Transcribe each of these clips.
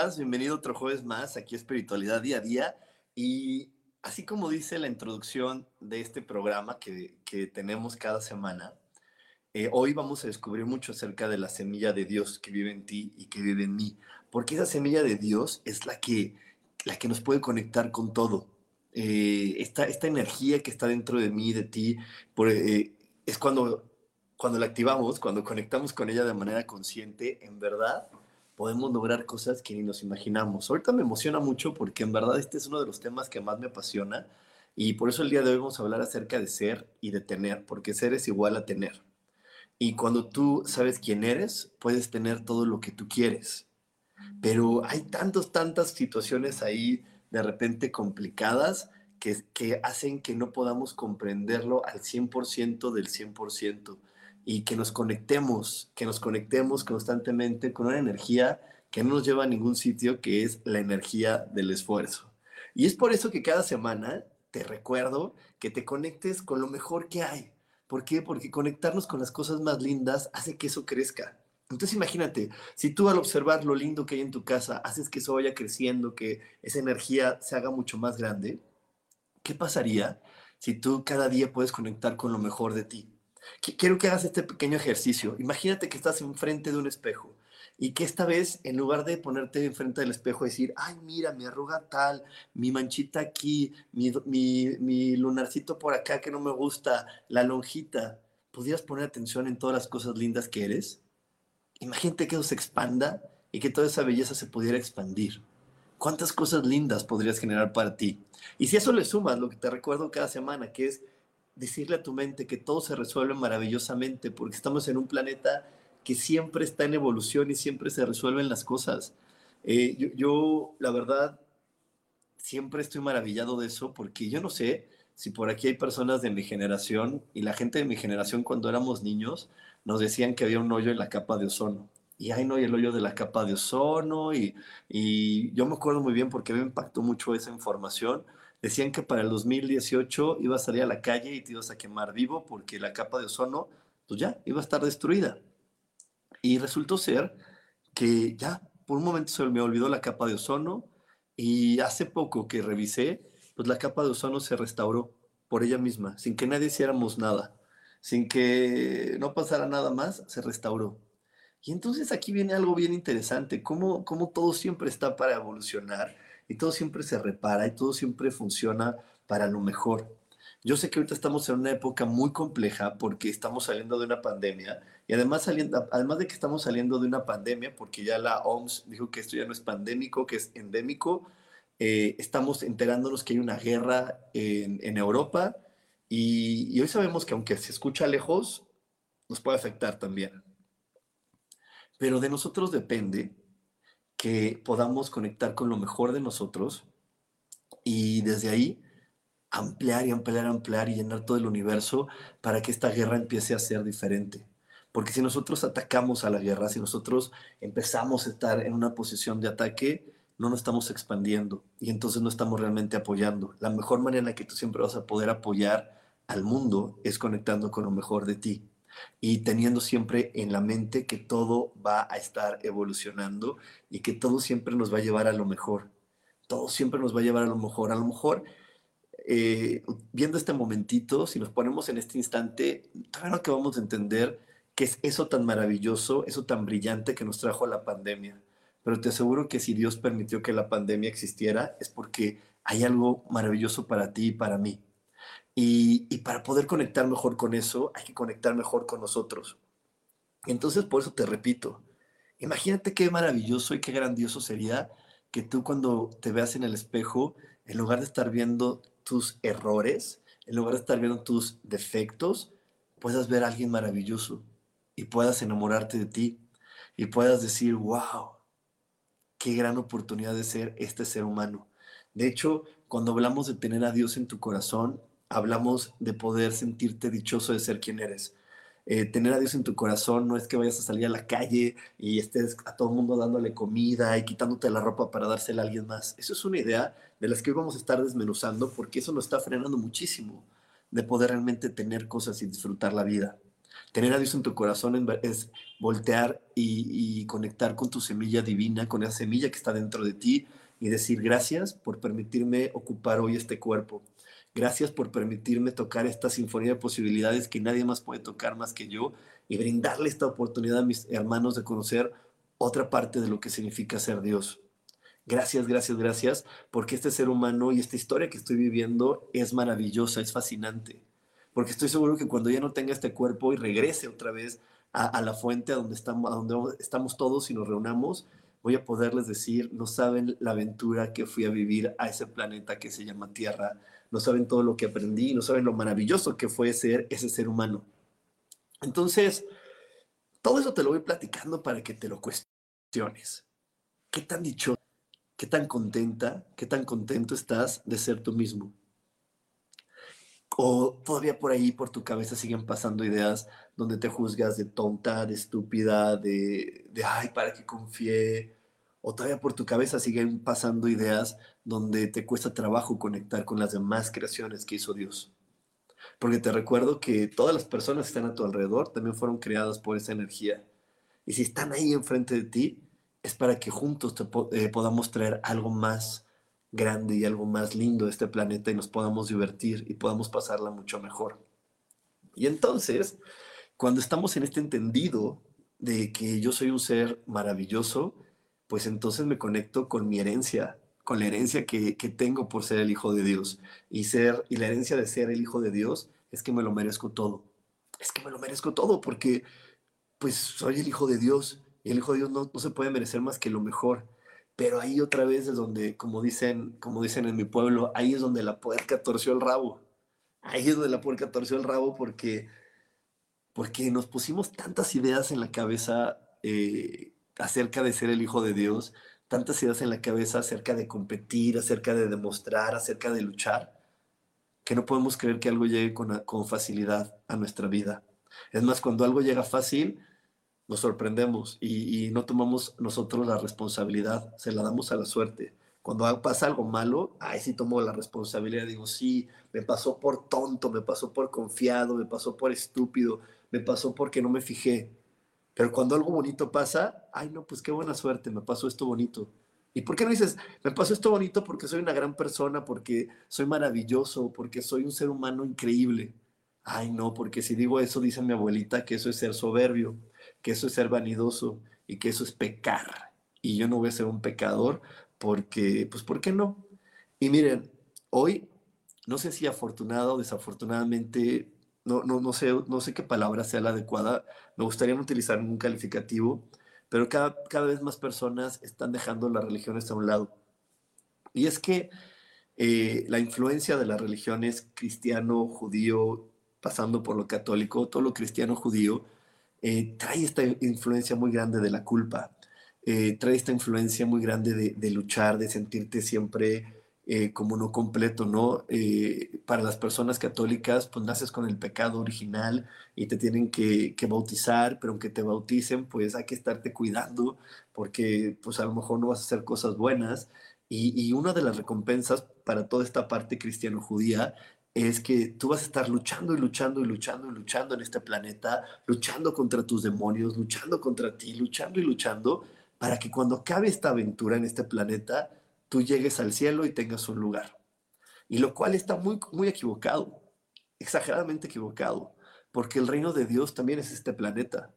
Bienvenido otro jueves más aquí Espiritualidad Día a Día. Y así como dice la introducción de este programa que, tenemos cada semana, eh, hoy vamos a descubrir mucho acerca de la semilla de Dios que vive en ti y que vive en mí. Porque esa semilla de Dios es la que, la que nos puede conectar con todo. Eh, esta, esta, energía que está dentro de mí, de ti, eh, es cuando, cuando la activamos, cuando conectamos con ella de manera consciente, en verdad podemos lograr cosas que ni nos imaginamos. Ahorita me emociona mucho porque en verdad este es uno de los temas que más me apasiona y por eso el día de hoy vamos a hablar acerca de ser y de tener, porque ser es igual a tener. Y cuando tú sabes quién eres, puedes tener todo lo que tú quieres. Pero hay tantas, tantas situaciones ahí de repente complicadas que, que hacen que no podamos comprenderlo al 100% del 100% y que nos conectemos, que nos conectemos constantemente con una energía que no nos lleva a ningún sitio, que es la energía del esfuerzo. Y es por eso que cada semana te recuerdo que te conectes con lo mejor que hay. ¿Por qué? Porque conectarnos con las cosas más lindas hace que eso crezca. Entonces imagínate, si tú al observar lo lindo que hay en tu casa haces que eso vaya creciendo, que esa energía se haga mucho más grande, ¿qué pasaría si tú cada día puedes conectar con lo mejor de ti? Quiero que hagas este pequeño ejercicio. Imagínate que estás enfrente de un espejo y que esta vez, en lugar de ponerte enfrente del espejo y decir, ay, mira, mi arruga tal, mi manchita aquí, mi, mi, lunarcito por acá que no me gusta, la lonjita, ¿podrías poner atención en todas las cosas lindas que eres? Imagínate que eso se expanda y que toda esa belleza se pudiera expandir. ¿Cuántas cosas lindas podrías generar para ti? Y si eso le sumas lo que te recuerdo cada semana, que es decirle a tu mente que todo se resuelve maravillosamente, porque estamos en un planeta que siempre está en evolución y siempre se resuelven las cosas. Eh, yo, la verdad, siempre estoy maravillado de eso, porque yo no sé si por aquí hay personas de mi generación y la gente de mi generación cuando éramos niños nos decían que había un hoyo en la capa de ozono. Y ahí no el hoyo de la capa de ozono y, y yo me acuerdo muy bien porque me impactó mucho esa información Decían que para el 2018 iba a salir a la calle y te ibas a quemar vivo porque la capa de ozono, pues ya, iba a estar destruida. Y resultó ser que ya, por un momento se me olvidó la capa de ozono y hace poco que revisé, pues la capa de ozono se restauró por ella misma, sin que nadie hiciéramos nada, sin que no pasara nada más, se restauró. Y entonces aquí viene algo bien interesante, cómo, cómo todo siempre está para evolucionar y todo siempre se repara y todo siempre funciona para lo mejor. Yo sé que ahorita estamos en una época muy compleja porque estamos saliendo de una pandemia y además, saliendo, además de que estamos saliendo de una pandemia, porque ya la OMS dijo que esto ya no es pandémico, que es endémico, eh, estamos enterándonos que hay una guerra en, Europa y hoy sabemos que aunque se escucha lejos, nos puede afectar también. Pero de nosotros depende que podamos conectar con lo mejor de nosotros y desde ahí ampliar y ampliar, ampliar y llenar todo el universo para que esta guerra empiece a ser diferente. Porque si nosotros atacamos a la guerra, si nosotros empezamos a estar en una posición de ataque, no nos estamos expandiendo y entonces no estamos realmente apoyando. La mejor manera en la que tú siempre vas a poder apoyar al mundo es conectando con lo mejor de ti y teniendo siempre en la mente que todo va a estar evolucionando y que todo siempre nos va a llevar a lo mejor. Todo siempre nos va a llevar a lo mejor. A lo mejor, eh, viendo este momentito, si nos ponemos en este instante, todavía que vamos a entender qué es eso tan maravilloso, eso tan brillante que nos trajo la pandemia. Pero te aseguro que si Dios permitió que la pandemia existiera, es porque hay algo maravilloso para ti y para mí. Y, y para poder conectar mejor con eso, hay que conectar mejor con nosotros. Entonces, por eso te repito, imagínate qué maravilloso y qué grandioso sería que tú cuando te veas en el espejo, en lugar de estar viendo tus errores, en lugar de estar viendo tus defectos, puedas ver a alguien maravilloso y puedas enamorarte de ti y puedas decir, wow, qué gran oportunidad de ser este ser humano. De hecho, cuando hablamos de tener a Dios en tu corazón, hablamos de poder sentirte dichoso de ser quien eres. Eh, tener a Dios en tu corazón no es que vayas a salir a la calle y estés a todo mundo dándole comida y quitándote la ropa para dársela a alguien más. Eso es una idea de las que hoy vamos a estar desmenuzando porque eso nos está frenando muchísimo de poder realmente tener cosas y disfrutar la vida. Tener a Dios en tu corazón es voltear y conectar con tu semilla divina, con esa semilla que está dentro de ti y decir gracias por permitirme ocupar hoy este cuerpo. Gracias por permitirme tocar esta sinfonía de posibilidades que nadie más puede tocar más que yo y brindarle esta oportunidad a mis hermanos de conocer otra parte de lo que significa ser Dios. Gracias, gracias, gracias, porque este ser humano y esta historia que estoy viviendo es maravillosa, es fascinante. Porque estoy seguro que cuando ya no tenga este cuerpo y regrese otra vez a, la fuente a donde, estamos, a donde estamos todos y nos reunamos, voy a poderles decir, no saben la aventura que fui a vivir a ese planeta que se llama Tierra, no saben todo lo que aprendí, no saben lo maravilloso que fue ser ese ser humano. Entonces, todo eso te lo voy platicando para que te lo cuestiones. ¿Qué tan dicho, qué tan contenta, qué tan contento estás de ser tú mismo? O todavía por ahí, por tu cabeza, siguen pasando ideas donde te juzgas de tonta, de estúpida, de, de ay, ¿para qué confié? O todavía por tu cabeza siguen pasando ideas donde te cuesta trabajo conectar con las demás creaciones que hizo Dios. Porque te recuerdo que todas las personas que están a tu alrededor también fueron creadas por esa energía. Y si están ahí enfrente de ti, es para que juntos eh, podamos traer algo más grande y algo más lindo a este planeta y nos podamos divertir y podamos pasarla mucho mejor. Y entonces, cuando estamos en este entendido de que yo soy un ser maravilloso, pues entonces me conecto con mi herencia, con la herencia que, tengo por ser el Hijo de Dios. Y, ser, y la herencia de ser el Hijo de Dios es que me lo merezco todo. Es que me lo merezco todo porque pues soy el Hijo de Dios y el Hijo de Dios no, no se puede merecer más que lo mejor. Pero ahí otra vez es donde, como dicen, como dicen en mi pueblo, ahí es donde la puerca torció el rabo. Ahí es donde la puerca torció el rabo porque, porque nos pusimos tantas ideas en la cabeza eh, acerca de ser el Hijo de Dios, tantas ideas en la cabeza acerca de competir, acerca de demostrar, acerca de luchar, que no podemos creer que algo llegue con, con facilidad a nuestra vida. Es más, cuando algo llega fácil, nos sorprendemos y, no tomamos nosotros la responsabilidad, se la damos a la suerte. Cuando pasa algo malo, ahí sí tomo la responsabilidad, digo, sí, me pasó por tonto, me pasó por confiado, me pasó por estúpido, me pasó porque no me fijé. Pero cuando algo bonito pasa, ay, no, pues qué buena suerte, me pasó esto bonito. ¿Y por qué no dices, me pasó esto bonito porque soy una gran persona, porque soy maravilloso, porque soy un ser humano increíble? Ay, no, porque si digo eso, dice mi abuelita que eso es ser soberbio, que eso es ser vanidoso y que eso es pecar. Y yo no voy a ser un pecador porque, pues, ¿por qué no? Y miren, hoy, no sé si afortunado o desafortunadamente, no, no, no, sé, no sé qué palabra sea la adecuada, me gustaría no utilizar un calificativo, pero cada, cada vez más personas están dejando las religiones a un lado. Y es que eh, la influencia de las religiones cristiano, judío, pasando por lo católico, todo lo cristiano, judío, eh, trae esta influencia muy grande de la culpa, eh, trae esta influencia muy grande de, de luchar, de sentirte siempre eh, como no completo, ¿no? Eh, para las personas católicas, pues naces con el pecado original y te tienen que, bautizar, pero aunque te bauticen, pues hay que estarte cuidando porque pues a lo mejor no vas a hacer cosas buenas. Y, y una de las recompensas para toda esta parte cristiano-judía es que tú vas a estar luchando y luchando y luchando y luchando en este planeta, luchando contra tus demonios, luchando contra ti, luchando y luchando, para que cuando acabe esta aventura en este planeta, tú llegues al cielo y tengas un lugar. Y lo cual está muy, muy equivocado, exageradamente equivocado, porque el reino de Dios también es este planeta.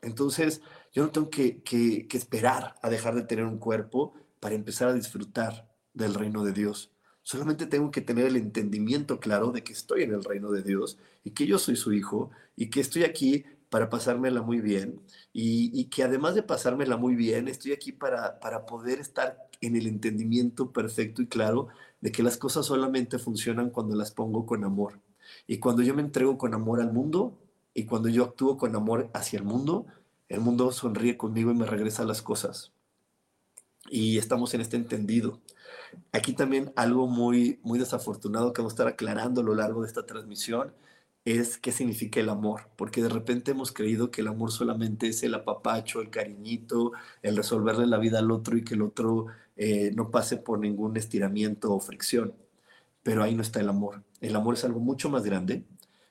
Entonces, yo no tengo que, esperar a dejar de tener un cuerpo para empezar a disfrutar del reino de Dios. Solamente tengo que tener el entendimiento claro de que estoy en el reino de Dios y que yo soy su hijo y que estoy aquí para pasármela muy bien y, que además de pasármela muy bien, estoy aquí para, para poder estar en el entendimiento perfecto y claro de que las cosas solamente funcionan cuando las pongo con amor. Y cuando yo me entrego con amor al mundo y cuando yo actúo con amor hacia el mundo, el mundo sonríe conmigo y me regresa las cosas. Y estamos en este entendido. Aquí también algo muy, muy desafortunado que vamos a estar aclarando a lo largo de esta transmisión es qué significa el amor, porque de repente hemos creído que el amor solamente es el apapacho, el cariñito, el resolverle la vida al otro y que el otro eh, no pase por ningún estiramiento o fricción. Pero ahí no está el amor. El amor es algo mucho más grande.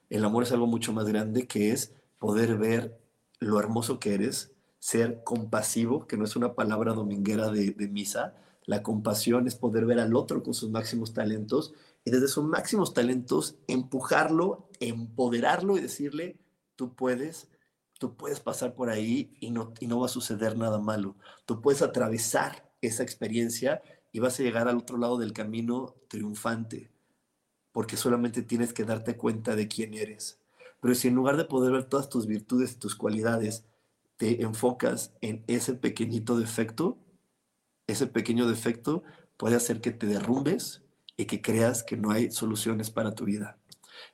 El amor es algo mucho más grande que es poder ver lo hermoso que eres, ser compasivo, que no es una palabra dominguera de misa, la compasión es poder ver al otro con sus máximos talentos y desde sus máximos talentos empujarlo, empoderarlo y decirle, tú puedes, tú puedes pasar por ahí y no, y no va a suceder nada malo. Tú puedes atravesar esa experiencia y vas a llegar al otro lado del camino triunfante, porque solamente tienes que darte cuenta de quién eres. Pero si en lugar de poder ver todas tus virtudes y tus cualidades, te enfocas en ese pequeñito defecto, ese pequeño defecto puede hacer que te derrumbes y que creas que no hay soluciones para tu vida.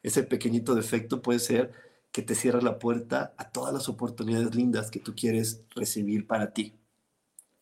Ese pequeñito defecto puede ser que te cierre la puerta a todas las oportunidades lindas que tú quieres recibir para ti.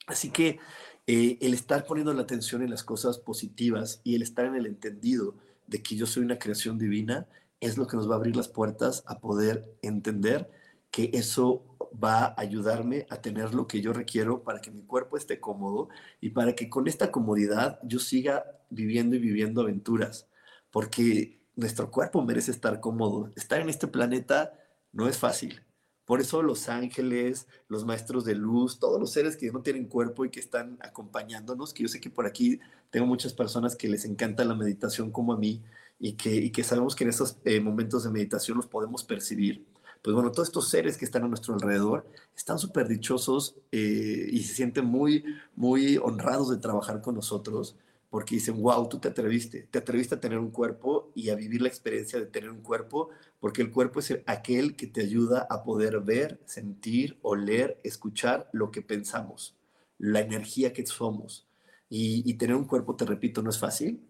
Así que eh, el estar poniendo la atención en las cosas positivas y el estar en el entendido de que yo soy una creación divina es lo que nos va a abrir las puertas a poder entender que eso va a ayudarme a tener lo que yo requiero para que mi cuerpo esté cómodo y para que con esta comodidad yo siga viviendo y viviendo aventuras, porque nuestro cuerpo merece estar cómodo. Estar en este planeta no es fácil. Por eso los ángeles, los maestros de luz, todos los seres que no tienen cuerpo y que están acompañándonos, que yo sé que por aquí tengo muchas personas que les encanta la meditación como a mí y que, que sabemos que en esos eh, momentos de meditación los podemos percibir pues bueno, todos estos seres que están a nuestro alrededor están súper dichosos eh, y se sienten muy, muy honrados de trabajar con nosotros porque dicen, wow, tú te atreviste, te atreviste a tener un cuerpo y a vivir la experiencia de tener un cuerpo, porque el cuerpo es aquel que te ayuda a poder ver, sentir, oler, escuchar lo que pensamos, la energía que somos. Y, tener un cuerpo, te repito, no es fácil,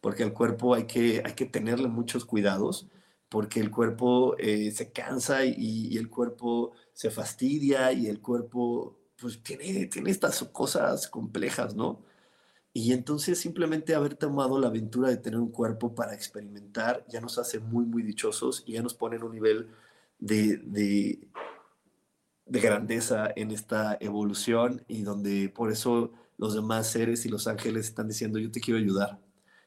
porque al cuerpo hay que, hay que tenerle muchos cuidados porque el cuerpo eh, se cansa y, el cuerpo se fastidia y el cuerpo pues tiene, tiene estas cosas complejas, ¿no? Y entonces simplemente haber tomado la aventura de tener un cuerpo para experimentar ya nos hace muy, muy dichosos y ya nos pone en un nivel de, de, de grandeza en esta evolución y donde por eso los demás seres y los ángeles están diciendo, yo te quiero ayudar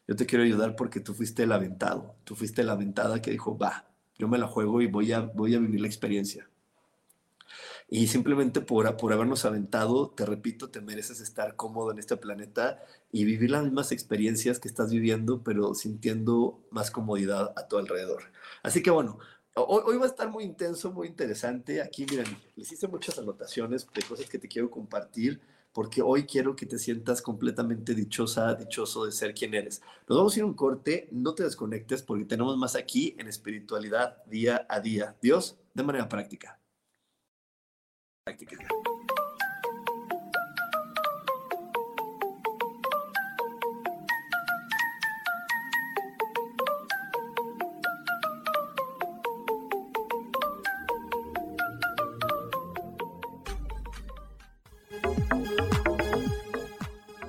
yo te quiero ayudar porque tú fuiste el aventado, tú fuiste la aventada que dijo, va, yo me la juego y voy a, voy a vivir la experiencia. Y simplemente por, por habernos aventado, te repito, te mereces estar cómodo en este planeta y vivir las mismas experiencias que estás viviendo, pero sintiendo más comodidad a tu alrededor. Así que bueno, hoy, hoy va a estar muy intenso, muy interesante. Aquí, miren, les hice muchas anotaciones de cosas que te quiero compartir porque hoy quiero que te sientas completamente dichosa, dichoso de ser quien eres. Nos vamos a ir a un corte, no te desconectes porque tenemos más aquí en espiritualidad día a día. Dios, de manera práctica. Práctica.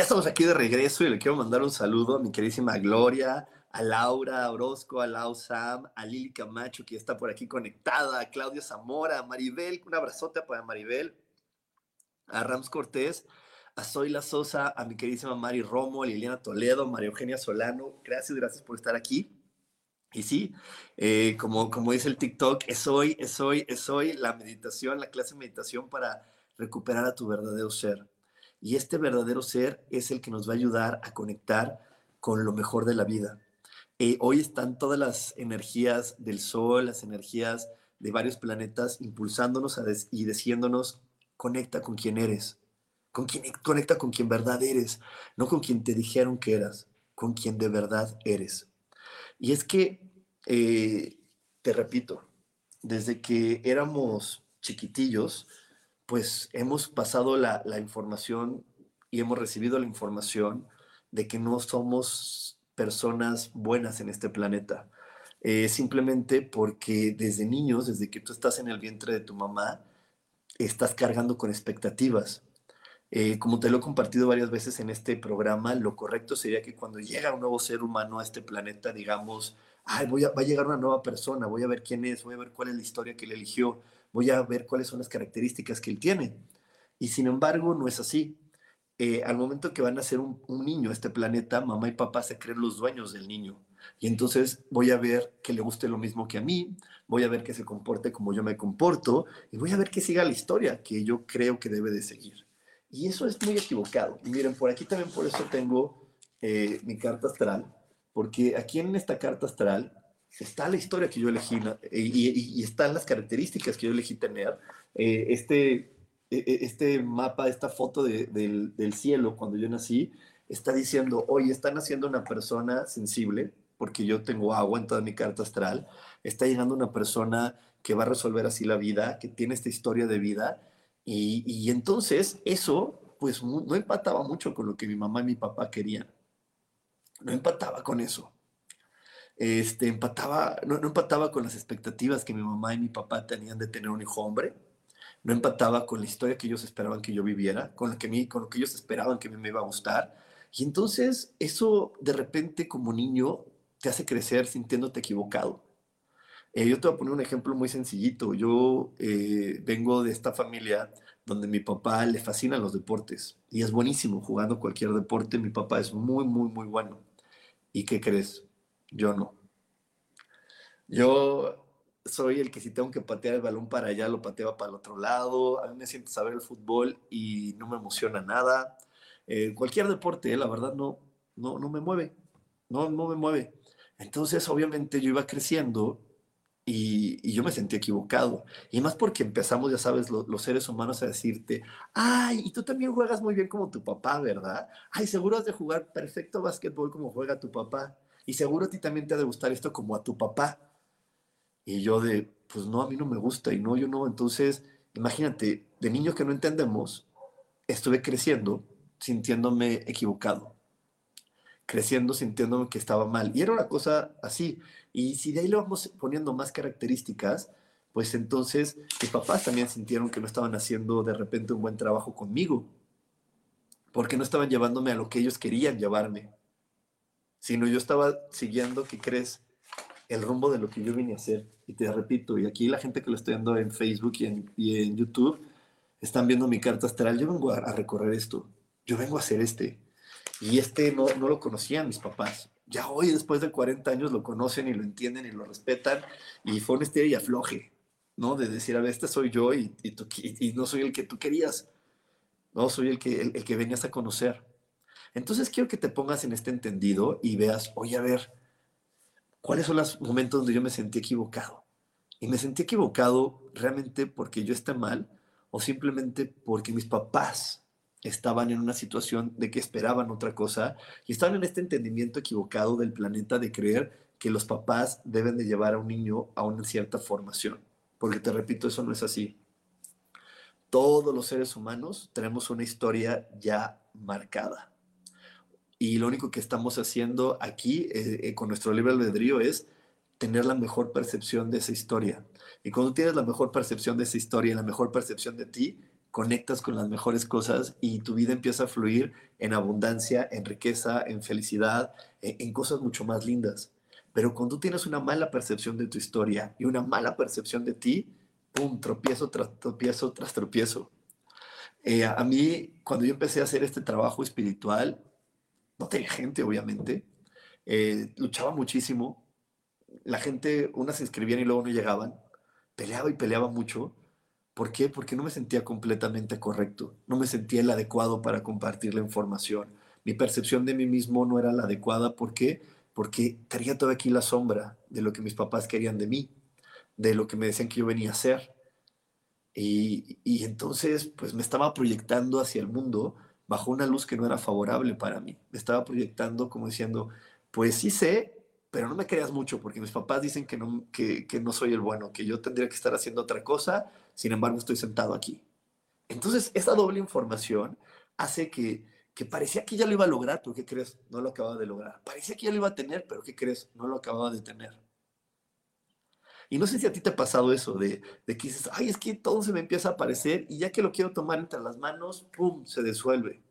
Ya estamos aquí de regreso y le quiero mandar un saludo a mi queridísima Gloria, a Laura Orozco, a Lau Sam, a Lili Camacho, que está por aquí conectada, a Claudio Zamora, a Maribel, un abrazote para Maribel, a Rams Cortés, a Zoila Sosa, a mi queridísima Mari Romo, a Liliana Toledo, María Eugenia Solano. Gracias, gracias por estar aquí. Y sí, eh, como, como dice el TikTok, es hoy, es hoy, es hoy la meditación, la clase de meditación para recuperar a tu verdadero ser. Y este verdadero ser es el que nos va a ayudar a conectar con lo mejor de la vida. Eh, hoy están todas las energías del Sol, las energías de varios planetas impulsándonos y diciéndonos, conecta con quien eres, con quien, conecta con quien verdad eres, no con quien te dijeron que eras, con quien de verdad eres. Y es que, eh, te repito, desde que éramos chiquitillos, pues hemos pasado la, información y hemos recibido la información de que no somos personas buenas en este planeta. Eh, simplemente porque desde niños, desde que tú estás en el vientre de tu mamá, estás cargando con expectativas. Eh, como te lo he compartido varias veces en este programa, lo correcto sería que cuando llega un nuevo ser humano a este planeta, digamos, Ay, voy a, va a llegar una nueva persona, voy a ver quién es, voy a ver cuál es la historia que él eligió, voy a ver cuáles son las características que él tiene. Y sin embargo, no es así. Eh, al momento que van a ser un, niño este planeta, mamá y papá se creen los dueños del niño. Y entonces voy a ver que le guste lo mismo que a mí, voy a ver que se comporte como yo me comporto y voy a ver que siga la historia que yo creo que debe de seguir. Y eso es muy equivocado. Y miren, por aquí también por eso tengo eh, mi carta astral, porque aquí en esta carta astral está la historia que yo elegí y, están las características que yo elegí tener. Eh, este, e, e, este mapa, esta foto del, cielo cuando yo nací, está diciendo, oye, está naciendo una persona sensible, porque yo tengo agua en toda mi carta astral, está llegando una persona que va a resolver así la vida, que tiene esta historia de vida, y, y entonces eso, pues no empataba mucho con lo que mi mamá y mi papá querían. No empataba con eso este, empataba, no, empataba con las expectativas que mi mamá y mi papá tenían de tener un hijo hombre, no empataba con la historia que ellos esperaban que yo viviera, con lo que, con lo que ellos esperaban que me iba a gustar. Y entonces eso de repente como niño te hace crecer sintiéndote equivocado. Eh, yo te voy a poner un ejemplo muy sencillito. Yo eh, vengo de esta familia donde mi papá le fascinan los deportes y es buenísimo jugando cualquier deporte. Mi papá es muy, muy, muy bueno. ¿Y qué crees? Yo no. Yo soy el que si tengo que patear el balón para allá, lo pateo para el otro lado. A mí me siento saber el fútbol y no me emociona nada. Eh, cualquier deporte, la verdad, no, no, no me mueve. No, no me mueve. Entonces, obviamente, yo iba creciendo y, yo me sentí equivocado. Y más porque empezamos, ya sabes, los seres humanos a decirte, ay, y tú también juegas muy bien como tu papá, ¿verdad? Ay, seguro has de jugar perfecto básquetbol como juega tu papá. Y seguro a ti también te ha de gustar esto como a tu papá. Y yo de, pues no, a mí no me gusta y no, yo no. Entonces, imagínate, de niño que no entendemos, estuve creciendo sintiéndome equivocado, creciendo sintiéndome que estaba mal. Y era una cosa así. Y si de ahí le vamos poniendo más características, pues entonces mis papás también sintieron que no estaban haciendo de repente un buen trabajo conmigo, porque no estaban llevándome a lo que ellos querían llevarme sino yo estaba siguiendo, ¿qué crees? El rumbo de lo que yo vine a hacer. Y te repito, y aquí la gente que lo estoy viendo en Facebook y en, YouTube, están viendo mi carta astral, yo vengo a, recorrer esto, yo vengo a hacer este. Y este no, no lo conocían mis papás. Ya hoy, después de 40 años, lo conocen y lo entienden y lo respetan. Y fue un y afloje, ¿no? De decir, a ver, este soy yo y, y no soy el que tú querías. No, soy el que, el que venías a conocer. Entonces quiero que te pongas en este entendido y veas, oye, a ver, ¿cuáles son los momentos donde yo me sentí equivocado? Y me sentí equivocado realmente porque yo esté mal o simplemente porque mis papás estaban en una situación de que esperaban otra cosa y estaban en este entendimiento equivocado del planeta de creer que los papás deben de llevar a un niño a una cierta formación. Porque te repito, eso no es así. Todos los seres humanos tenemos una historia ya marcada. Y lo único que estamos haciendo aquí eh, eh, con nuestro libre albedrío es tener la mejor percepción de esa historia. Y cuando tienes la mejor percepción de esa historia, la mejor percepción de ti, conectas con las mejores cosas y tu vida empieza a fluir en abundancia, en riqueza, en felicidad, en, cosas mucho más lindas. Pero cuando tú tienes una mala percepción de tu historia y una mala percepción de ti, pum, tropiezo tras tropiezo tras tropiezo. Eh, a mí, cuando yo empecé a hacer este trabajo espiritual, no tenía gente, obviamente. Eh, luchaba muchísimo. La gente, unas se inscribían y luego no llegaban. Peleaba y peleaba mucho. ¿Por qué? Porque no me sentía completamente correcto, no me sentía el adecuado para compartir la información. Mi percepción de mí mismo no era la adecuada. ¿Por qué? Porque tenía toda aquí la sombra de lo que mis papás querían de mí, de lo que me decían que yo venía a ser. Y, y entonces, pues me estaba proyectando hacia el mundo bajo una luz que no era favorable para mí. Me estaba proyectando como diciendo, pues sí sé, pero no me creas mucho porque mis papás dicen que no, que, que no soy el bueno, que yo tendría que estar haciendo otra cosa sin embargo, estoy sentado aquí. Entonces, esa doble información hace que, que parecía que ya lo iba a lograr, pero ¿qué crees? No lo acababa de lograr. Parecía que ya lo iba a tener, pero ¿qué crees? No lo acababa de tener. Y no sé si a ti te ha pasado eso, de, de, que dices, ay, es que todo se me empieza a aparecer y ya que lo quiero tomar entre las manos, ¡pum!, se disuelve.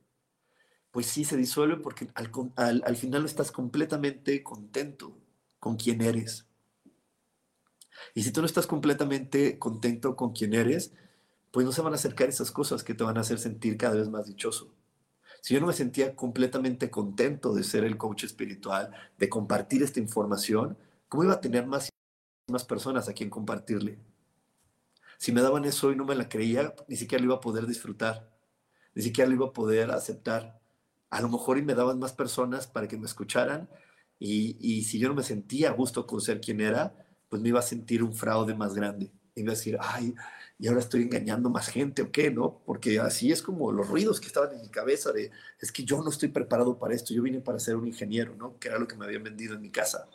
Pues sí, se disuelve porque al, al, al final estás completamente contento con quién eres. Y si tú no estás completamente contento con quien eres, pues no se van a acercar esas cosas que te van a hacer sentir cada vez más dichoso. Si yo no me sentía completamente contento de ser el coach espiritual, de compartir esta información, ¿cómo iba a tener más, más personas a quien compartirle? Si me daban eso y no me la creía, ni siquiera lo iba a poder disfrutar, ni siquiera lo iba a poder aceptar. A lo mejor y me daban más personas para que me escucharan y, y si yo no me sentía a gusto con ser quien era, pues me iba a sentir un fraude más grande. Y iba a decir, ay, y ahora estoy engañando más gente o qué, ¿no? Porque así es como los ruidos que estaban en mi cabeza de, es que yo no estoy preparado para esto, yo vine para ser un ingeniero, ¿no? Que era lo que me habían vendido en mi casa.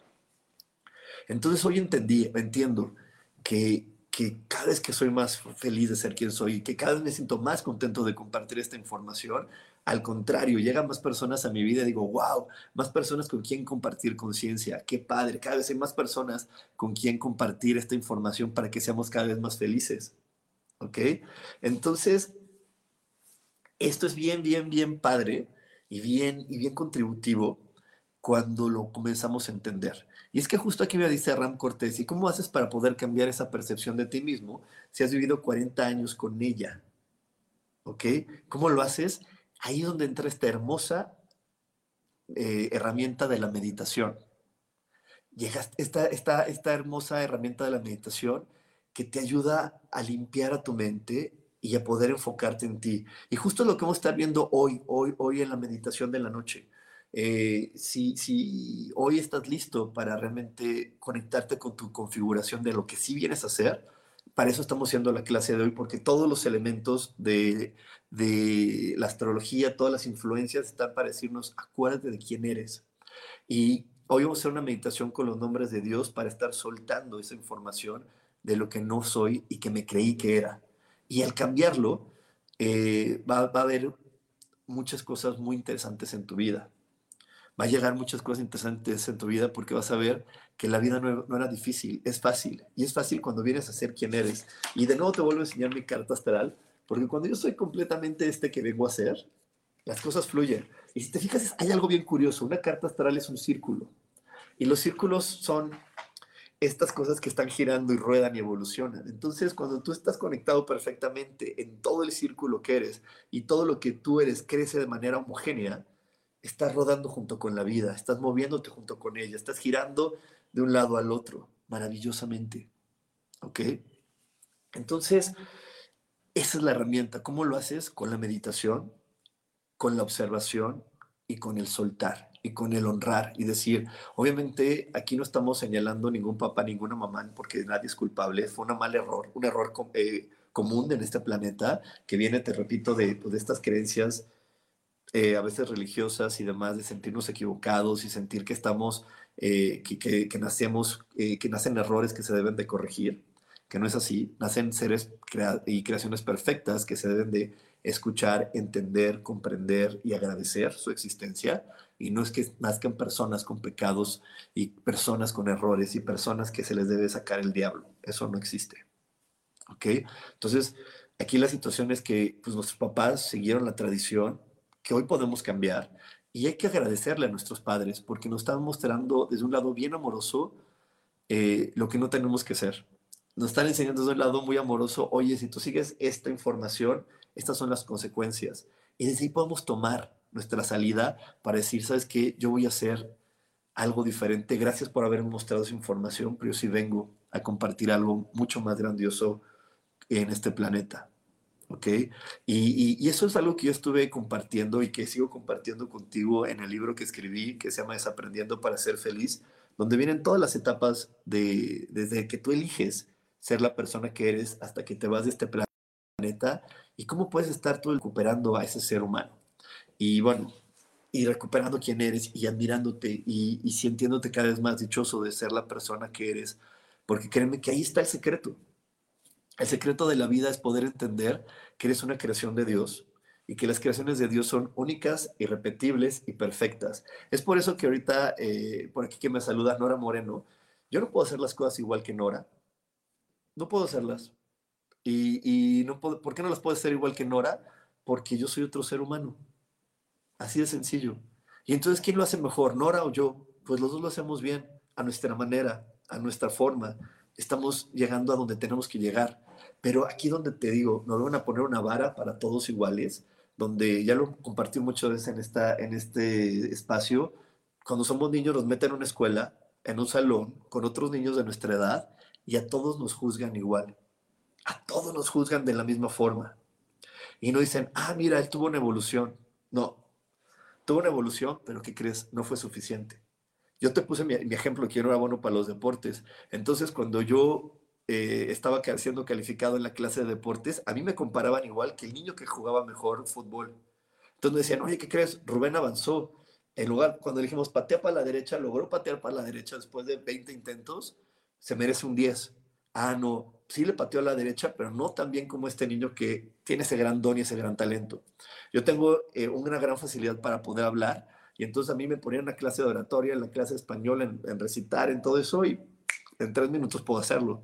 Entonces hoy entendí, entiendo que, que cada vez que soy más feliz de ser quien soy, que cada vez me siento más contento de compartir esta información, al contrario, llegan más personas a mi vida y digo, wow, más personas con quien compartir conciencia, qué padre, cada vez hay más personas con quien compartir esta información para que seamos cada vez más felices. ¿Ok? Entonces, esto es bien, bien, bien padre y bien, y bien contributivo cuando lo comenzamos a entender. Y es que justo aquí me dice Ram Cortés, ¿y cómo haces para poder cambiar esa percepción de ti mismo si has vivido 40 años con ella? ¿Ok? ¿Cómo lo haces? ahí es donde entra esta hermosa eh, herramienta de la meditación. Llega esta, esta, esta hermosa herramienta de la meditación que te ayuda a limpiar a tu mente y a poder enfocarte en ti. Y justo lo que vamos a estar viendo hoy, hoy, hoy en la meditación de la noche. Eh, si, si hoy estás listo para realmente conectarte con tu configuración de lo que sí vienes a hacer, para eso estamos haciendo la clase de hoy, porque todos los elementos de, la astrología, todas las influencias están para decirnos, acuérdate de quién eres. Y hoy vamos a hacer una meditación con los nombres de Dios para estar soltando esa información de lo que no soy y que me creí que era. Y al cambiarlo, eh, va, va a haber muchas cosas muy interesantes en tu vida va a llegar muchas cosas interesantes en tu vida porque vas a ver que la vida no, era difícil, es fácil. Y es fácil cuando vienes a ser quien eres. Y de nuevo te vuelvo a enseñar mi carta astral, porque cuando yo soy completamente este que vengo a ser, las cosas fluyen. Y si te fijas, hay algo bien curioso. Una carta astral es un círculo. Y los círculos son estas cosas que están girando y ruedan y evolucionan. Entonces, cuando tú estás conectado perfectamente en todo el círculo que eres y todo lo que tú eres crece de manera homogénea, estás rodando junto con la vida, estás moviéndote junto con ella, estás girando de un lado al otro, maravillosamente. ¿Ok? Entonces, esa es la herramienta. ¿Cómo lo haces? Con la meditación, con la observación y con el soltar. y con el honrar y decir, obviamente aquí no estamos señalando ningún papá, ninguna mamá, porque nadie es culpable, fue un mal error, un error eh, común en este planeta que viene, te repito, de, pues, de estas creencias eh, a veces religiosas y demás, de sentirnos equivocados y sentir que estamos, eh, que, que, nacemos, que nacen errores que se deben de corregir, que no es así, nacen seres y creaciones perfectas que se deben de escuchar, entender, comprender y agradecer su existencia. Y no es que nazcan personas con pecados y personas con errores y personas que se les debe sacar el diablo. Eso no existe. ¿Ok? Entonces, aquí la situación es que pues, nuestros papás siguieron la tradición que hoy podemos cambiar y hay que agradecerle a nuestros padres porque nos están mostrando desde un lado bien amoroso eh, lo que no tenemos que ser. Nos están enseñando desde un lado muy amoroso, oye, si tú sigues esta información, estas son las consecuencias. Y desde ahí podemos tomar nuestra salida para decir, ¿sabes qué? Yo voy a hacer algo diferente. Gracias por haberme mostrado esa información, pero yo sí vengo a compartir algo mucho más grandioso en este planeta. ¿Ok? Y, y, eso es algo que yo estuve compartiendo y que sigo compartiendo contigo en el libro que escribí, que se llama Desaprendiendo para ser feliz, donde vienen todas las etapas de, desde que tú eliges ser la persona que eres hasta que te vas de este planeta y cómo puedes estar tú recuperando a ese ser humano. Y bueno, y recuperando quién eres y admirándote y, y sintiéndote cada vez más dichoso de ser la persona que eres, porque créeme que ahí está el secreto. El secreto de la vida es poder entender que eres una creación de Dios y que las creaciones de Dios son únicas, irrepetibles y perfectas. Es por eso que ahorita, eh, por aquí que me saluda Nora Moreno, yo no puedo hacer las cosas igual que Nora. No puedo hacerlas. Y, no puedo, ¿por qué no las puedo hacer igual que Nora? Porque yo soy otro ser humano. Así de sencillo. Y entonces, ¿quién lo hace mejor, Nora o yo? Pues los dos lo hacemos bien, a nuestra manera, a nuestra forma. Estamos llegando a donde tenemos que llegar. Pero aquí donde te digo, nos van a poner una vara para todos iguales, donde ya lo compartí muchas veces en, esta, en este espacio, cuando somos niños nos meten en una escuela, en un salón, con otros niños de nuestra edad, y a todos nos juzgan igual a todos nos juzgan de la misma forma. Y no dicen, ah, mira, él tuvo una evolución. No, tuvo una evolución, pero ¿qué crees? No fue suficiente. Yo te puse mi, ejemplo, que era bueno para los deportes. Entonces, cuando yo eh, estaba siendo calificado en la clase de deportes, a mí me comparaban igual que el niño que jugaba mejor fútbol. Entonces me decían, oye, ¿qué crees? Rubén avanzó. En lugar, cuando dijimos patea para la derecha, logró patear para la derecha después de 20 intentos, se merece un 10. Ah, no, sí le pateó a la derecha, pero no tan bien como este niño que tiene ese gran don y ese gran talento. Yo tengo eh, una gran facilidad para poder hablar y entonces a mí me ponían la clase de oratoria, en la clase de español, en, recitar, en todo eso y en tres minutos puedo hacerlo.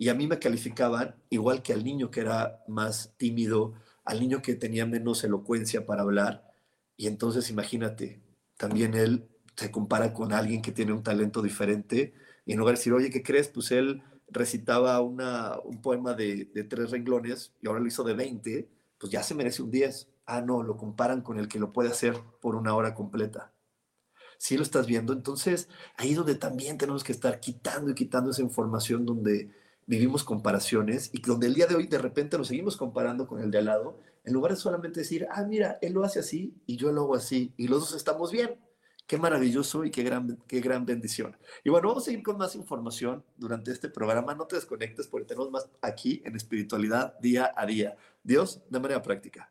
Y a mí me calificaban igual que al niño que era más tímido, al niño que tenía menos elocuencia para hablar. Y entonces imagínate, también él se compara con alguien que tiene un talento diferente y en lugar de decir, oye, ¿qué crees? Pues él recitaba una, un poema de, tres renglones y ahora lo hizo de 20, pues ya se merece un 10. Ah, no, lo comparan con el que lo puede hacer por una hora completa. Sí lo estás viendo. Entonces, ahí es donde también tenemos que estar quitando y quitando esa información donde vivimos comparaciones y donde el día de hoy de repente nos seguimos comparando con el de al lado, en lugar de solamente decir, ah, mira, él lo hace así y yo lo hago así y los dos estamos bien. Qué maravilloso y qué gran, qué gran bendición. Y bueno, vamos a seguir con más información durante este programa. No te desconectes porque tenemos más aquí en espiritualidad día a día. Dios de manera práctica.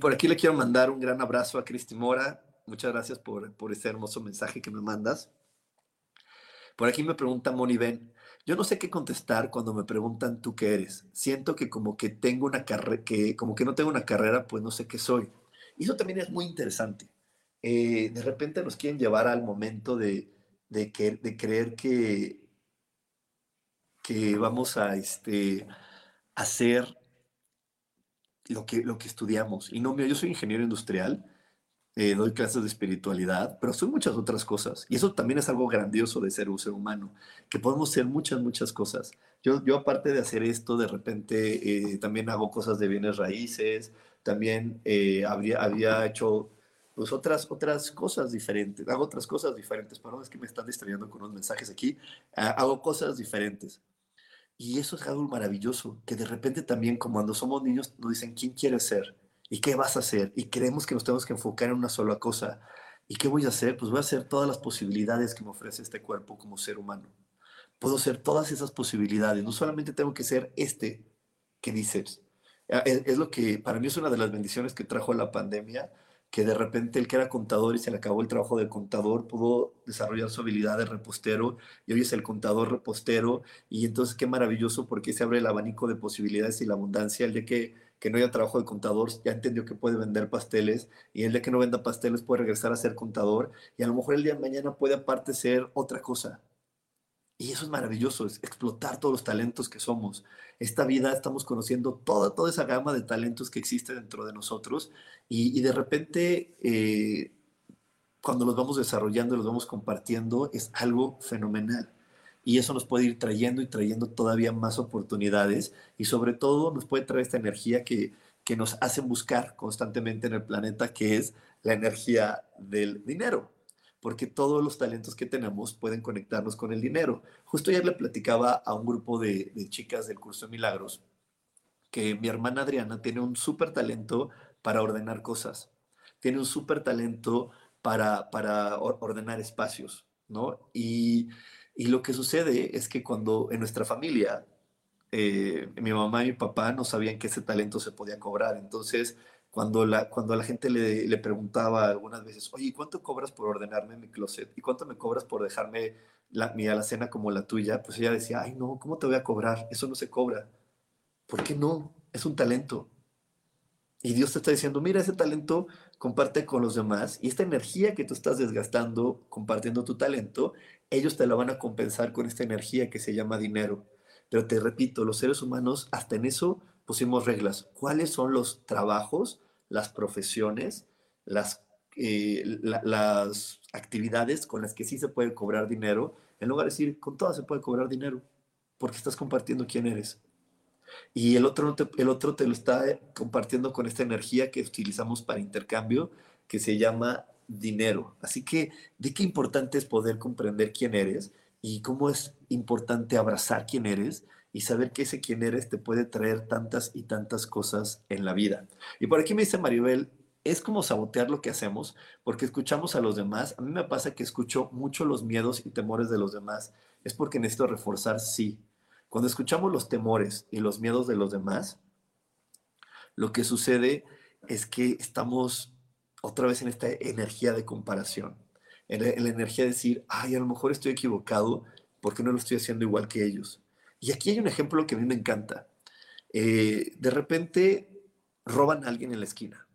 Por aquí le quiero mandar un gran abrazo a Cristi Mora. Muchas gracias por, por ese hermoso mensaje que me mandas. Por aquí me pregunta Moni Ben. Yo no sé qué contestar cuando me preguntan tú qué eres. Siento que como que tengo una carrera, que como que no tengo una carrera, pues no sé qué soy. Y eso también es muy interesante. Eh, de repente nos quieren llevar al momento de, de, que, de creer que, que vamos a este, hacer lo que, lo que estudiamos. Y no, mira, yo soy ingeniero industrial, eh, doy clases de espiritualidad, pero soy muchas otras cosas. Y eso también es algo grandioso de ser un ser humano, que podemos ser muchas, muchas cosas. Yo, yo aparte de hacer esto, de repente eh, también hago cosas de bienes raíces, también eh, habría, había hecho pues otras, otras cosas diferentes, hago otras cosas diferentes, perdón, es que me están distrayendo con unos mensajes aquí, ah, hago cosas diferentes. Y eso es algo maravilloso, que de repente también, como cuando somos niños, nos dicen, ¿quién quieres ser? ¿Y qué vas a hacer? Y creemos que nos tenemos que enfocar en una sola cosa. ¿Y qué voy a hacer? Pues voy a hacer todas las posibilidades que me ofrece este cuerpo como ser humano. Puedo ser todas esas posibilidades. No solamente tengo que ser este que dices. Ah, es, es lo que para mí es una de las bendiciones que trajo la pandemia, que de repente el que era contador y se le acabó el trabajo de contador pudo desarrollar su habilidad de repostero y hoy es el contador repostero. Y entonces qué maravilloso porque se abre el abanico de posibilidades y la abundancia. El día que, que no haya trabajo de contador ya entendió que puede vender pasteles y el día que no venda pasteles puede regresar a ser contador y a lo mejor el día de mañana puede aparte ser otra cosa. Y eso es maravilloso, es explotar todos los talentos que somos. Esta vida estamos conociendo toda, toda esa gama de talentos que existe dentro de nosotros y, y de repente eh, cuando los vamos desarrollando, los vamos compartiendo, es algo fenomenal. Y eso nos puede ir trayendo y trayendo todavía más oportunidades y sobre todo nos puede traer esta energía que, que nos hace buscar constantemente en el planeta, que es la energía del dinero porque todos los talentos que tenemos pueden conectarnos con el dinero. Justo ayer le platicaba a un grupo de, chicas del curso de milagros que mi hermana Adriana tiene un súper talento para ordenar cosas, tiene un súper talento para, para ordenar espacios, ¿no? Y, lo que sucede es que cuando en nuestra familia, eh, mi mamá y mi papá no sabían que ese talento se podía cobrar, entonces cuando la, cuando la gente le, le, preguntaba algunas veces, oye, ¿cuánto cobras por ordenarme mi closet? ¿Y cuánto me cobras por dejarme la, mi alacena como la tuya? Pues ella decía, ay, no, ¿cómo te voy a cobrar? Eso no se cobra. ¿Por qué no? Es un talento. Y Dios te está diciendo, mira, ese talento comparte con los demás y esta energía que tú estás desgastando compartiendo tu talento, ellos te la van a compensar con esta energía que se llama dinero. Pero te repito, los seres humanos hasta en eso pusimos reglas. ¿Cuáles son los trabajos, las profesiones, las, eh, las actividades con las que sí se puede cobrar dinero? En lugar de decir, con todas se puede cobrar dinero, porque estás compartiendo quién eres. Y el otro, el otro te lo está compartiendo con esta energía que utilizamos para intercambio, que se llama dinero. Así que, ¿de qué importante es poder comprender quién eres y cómo es importante abrazar quién eres y saber que ese quién eres te puede traer tantas y tantas cosas en la vida. Y por aquí me dice Maribel es como sabotear lo que hacemos porque escuchamos a los demás. A mí me pasa que escucho mucho los miedos y temores de los demás. Es porque necesito reforzar, sí. Cuando escuchamos los temores y los miedos de los demás, lo que sucede es que estamos otra vez en esta energía de comparación, en la, energía de decir, ay, a lo mejor estoy equivocado porque no lo estoy haciendo igual que ellos. Y aquí hay un ejemplo que a mí me encanta. Eh, de repente roban a alguien en la esquina.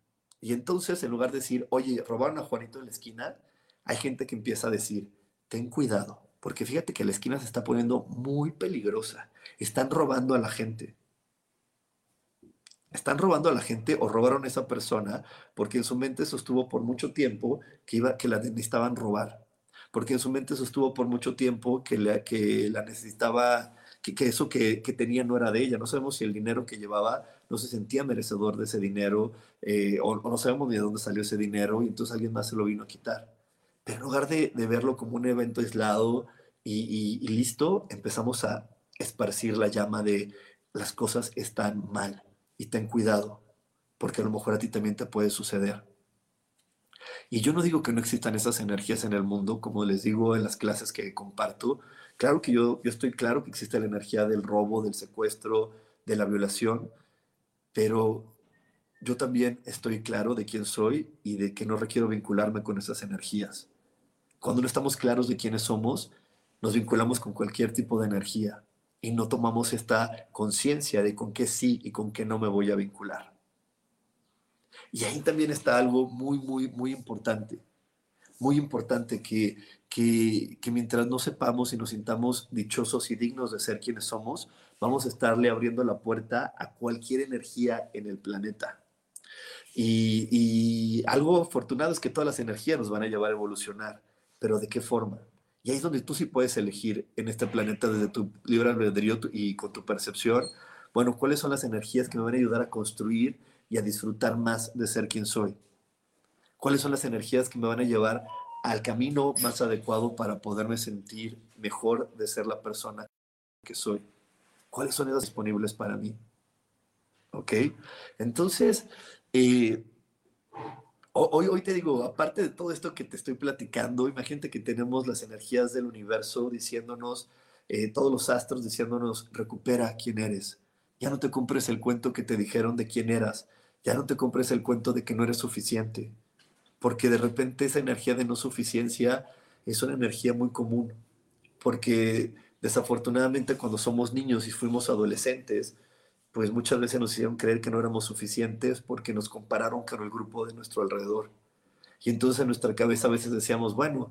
Y entonces, en lugar de decir, oye, robaron a Juanito en la esquina, hay gente que empieza a decir, ten cuidado, porque fíjate que la esquina se está poniendo muy peligrosa. Están robando a la gente están robando a la gente o robaron a esa persona porque en su mente sostuvo por mucho tiempo que, iba, que la necesitaban robar, porque en su mente sostuvo por mucho tiempo que la, que la necesitaba, que, eso que, que, tenía no era de ella. No sabemos si el dinero que llevaba no se sentía merecedor de ese dinero eh, o, no sabemos ni de dónde salió ese dinero y entonces alguien más se lo vino a quitar. Pero en lugar de, de verlo como un evento aislado y, y listo, empezamos a esparcir la llama de las cosas están mal y ten cuidado, porque a lo mejor a ti también te puede suceder. Y yo no digo que no existan esas energías en el mundo, como les digo en las clases que comparto. Claro que yo, yo estoy claro que existe la energía del robo, del secuestro, de la violación, pero yo también estoy claro de quién soy y de que no requiero vincularme con esas energías. Cuando no estamos claros de quiénes somos, nos vinculamos con cualquier tipo de energía y no tomamos esta conciencia de con qué sí y con qué no me voy a vincular. Y ahí también está algo muy, muy, muy importante. Muy importante que, que, que mientras no sepamos y nos sintamos dichosos y dignos de ser quienes somos, vamos a estarle abriendo la puerta a cualquier energía en el planeta. Y, y, algo afortunado es que todas las energías nos van a llevar a evolucionar, pero ¿de qué forma? Y ahí es donde tú sí puedes elegir en este planeta desde tu libre albedrío y con tu percepción, bueno, cuáles son las energías que me van a ayudar a construir y a disfrutar más de ser quien soy. ¿Cuáles son las energías que me van a llevar al camino más adecuado para poderme sentir mejor de ser la persona que soy? ¿Cuáles son esas disponibles para mí? ¿Ok? Entonces, eh, Hoy, hoy te digo, aparte de todo esto que te estoy platicando, imagínate que tenemos las energías del universo diciéndonos, eh, todos los astros diciéndonos, recupera quién eres. Ya no te compres el cuento que te dijeron de quién eras. Ya no te compres el cuento de que no eres suficiente. Porque de repente esa energía de no suficiencia es una energía muy común. Porque desafortunadamente cuando somos niños y fuimos adolescentes, pues muchas veces nos hicieron creer que no éramos suficientes porque nos compararon con el grupo de nuestro alrededor. Y entonces en nuestra cabeza a veces decíamos, bueno,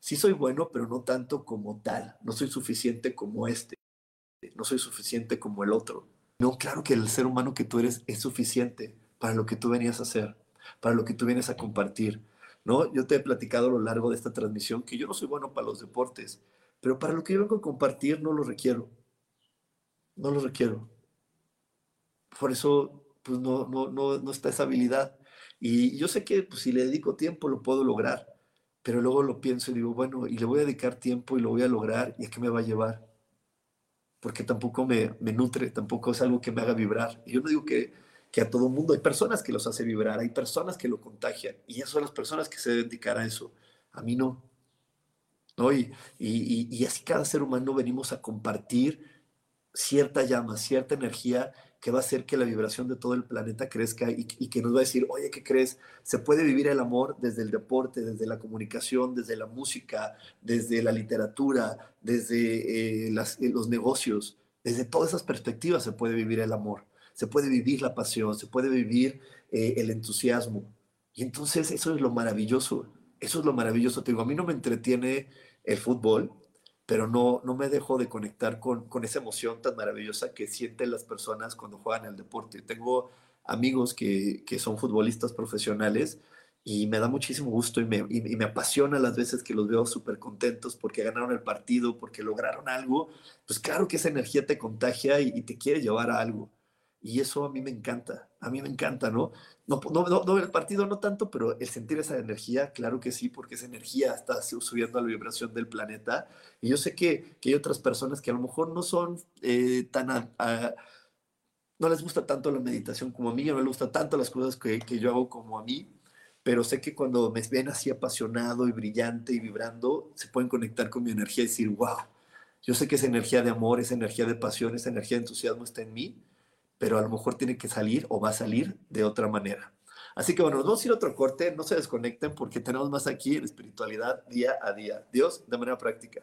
sí soy bueno, pero no tanto como tal, no soy suficiente como este, no soy suficiente como el otro. No, claro que el ser humano que tú eres es suficiente para lo que tú venías a hacer, para lo que tú vienes a compartir. ¿no? Yo te he platicado a lo largo de esta transmisión que yo no soy bueno para los deportes, pero para lo que yo vengo a compartir no lo requiero. No lo requiero por eso pues no, no, no, no está esa habilidad. Y yo sé que pues, si le dedico tiempo lo puedo lograr, pero luego lo pienso y digo, bueno, y le voy a dedicar tiempo y lo voy a lograr, ¿y a qué me va a llevar? Porque tampoco me, me nutre, tampoco es algo que me haga vibrar. Y yo no digo que, que a todo mundo, hay personas que los hace vibrar, hay personas que lo contagian, y esas son las personas que se deben dedicar a eso. A mí no. ¿No? Y, y, y así cada ser humano venimos a compartir cierta llama, cierta energía que va a hacer que la vibración de todo el planeta crezca y, que nos va a decir, oye, ¿qué crees? Se puede vivir el amor desde el deporte, desde la comunicación, desde la música, desde la literatura, desde eh, eh, los negocios, desde todas esas perspectivas se puede vivir el amor, se puede vivir la pasión, se puede vivir eh, el entusiasmo. Y entonces eso es lo maravilloso, eso es lo maravilloso. Te digo, a mí no me entretiene el fútbol, pero no, no me dejo de conectar con, con esa emoción tan maravillosa que sienten las personas cuando juegan el deporte. Tengo amigos que, que son futbolistas profesionales y me da muchísimo gusto y me, y, me apasiona las veces que los veo súper contentos porque ganaron el partido, porque lograron algo. Pues claro que esa energía te contagia y, y te quiere llevar a algo. Y eso a mí me encanta, a mí me encanta, ¿no? No, no, no, el partido no tanto, pero el sentir esa energía, claro que sí, porque esa energía está subiendo a la vibración del planeta. Y yo sé que, que hay otras personas que a lo mejor no son eh, tan no les gusta tanto la meditación como a mí, no les gusta tanto las cosas que, que yo hago como a mí, pero sé que cuando me ven así apasionado y brillante y vibrando, se pueden conectar con mi energía y decir, wow, yo sé que esa energía de amor, esa energía de pasión, esa energía de entusiasmo está en mí, pero a lo mejor tiene que salir o va a salir de otra manera. Así que bueno, nos vamos a ir a otro corte, no se desconecten porque tenemos más aquí en espiritualidad día a día. Dios, de manera práctica.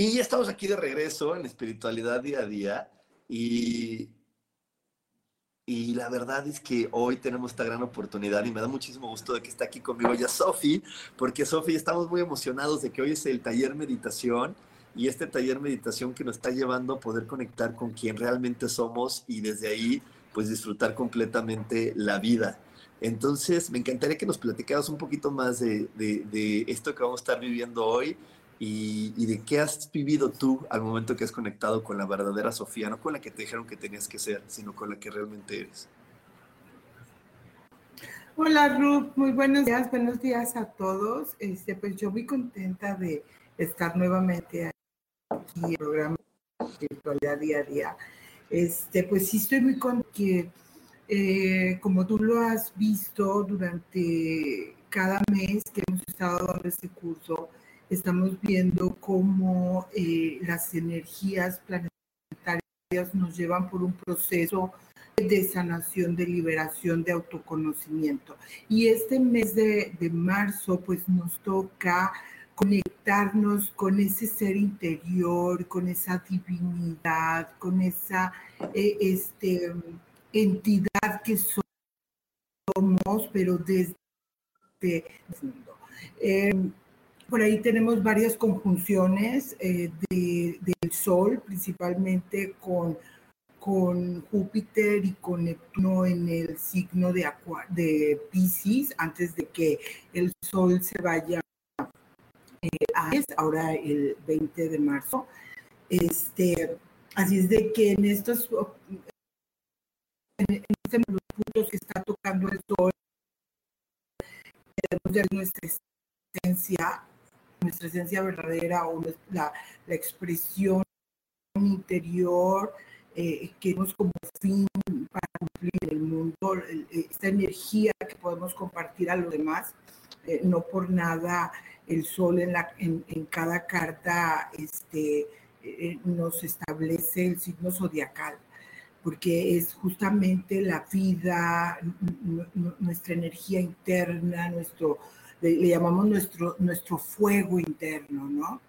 Y ya estamos aquí de regreso en espiritualidad día a día y, y la verdad es que hoy tenemos esta gran oportunidad y me da muchísimo gusto de que esté aquí conmigo ya Sofi, porque Sofi estamos muy emocionados de que hoy es el taller meditación y este taller meditación que nos está llevando a poder conectar con quien realmente somos y desde ahí pues disfrutar completamente la vida. Entonces me encantaría que nos platicaras un poquito más de, de esto que vamos a estar viviendo hoy y, de qué has vivido tú al momento que has conectado con la verdadera Sofía, no con la que te dijeron que tenías que ser, sino con la que realmente eres. Hola Ruth, muy buenos días, buenos días a todos. Este, pues yo muy contenta de estar nuevamente aquí en el programa de Virtualidad Día a Día. Este, pues sí estoy muy contenta que, eh, como tú lo has visto durante cada mes que hemos estado dando este curso, estamos viendo cómo eh, las energías planetarias nos llevan por un proceso de sanación, de liberación, de autoconocimiento. Y este mes de, marzo, pues nos toca conectarnos con ese ser interior, con esa divinidad, con esa eh, este, entidad que somos, pero desde el mundo. Eh, por ahí tenemos varias conjunciones eh, del Sol, principalmente con, con Júpiter y con Neptuno en el signo de, de Pisces, antes de que el Sol se vaya eh, a ahora el 20 de marzo. Este, así es de que en estos en, estos puntos que está tocando el Sol, tenemos ver nuestra esencia nuestra esencia verdadera o la, la expresión interior eh, que tenemos como fin para cumplir el mundo, esta energía que podemos compartir a los demás. Eh, no por nada el sol en, la, en, cada carta este, eh, nos establece el signo zodiacal, porque es justamente la vida, nuestra energía interna, nuestro, le, llamamos nuestro, nuestro fuego interno, ¿no?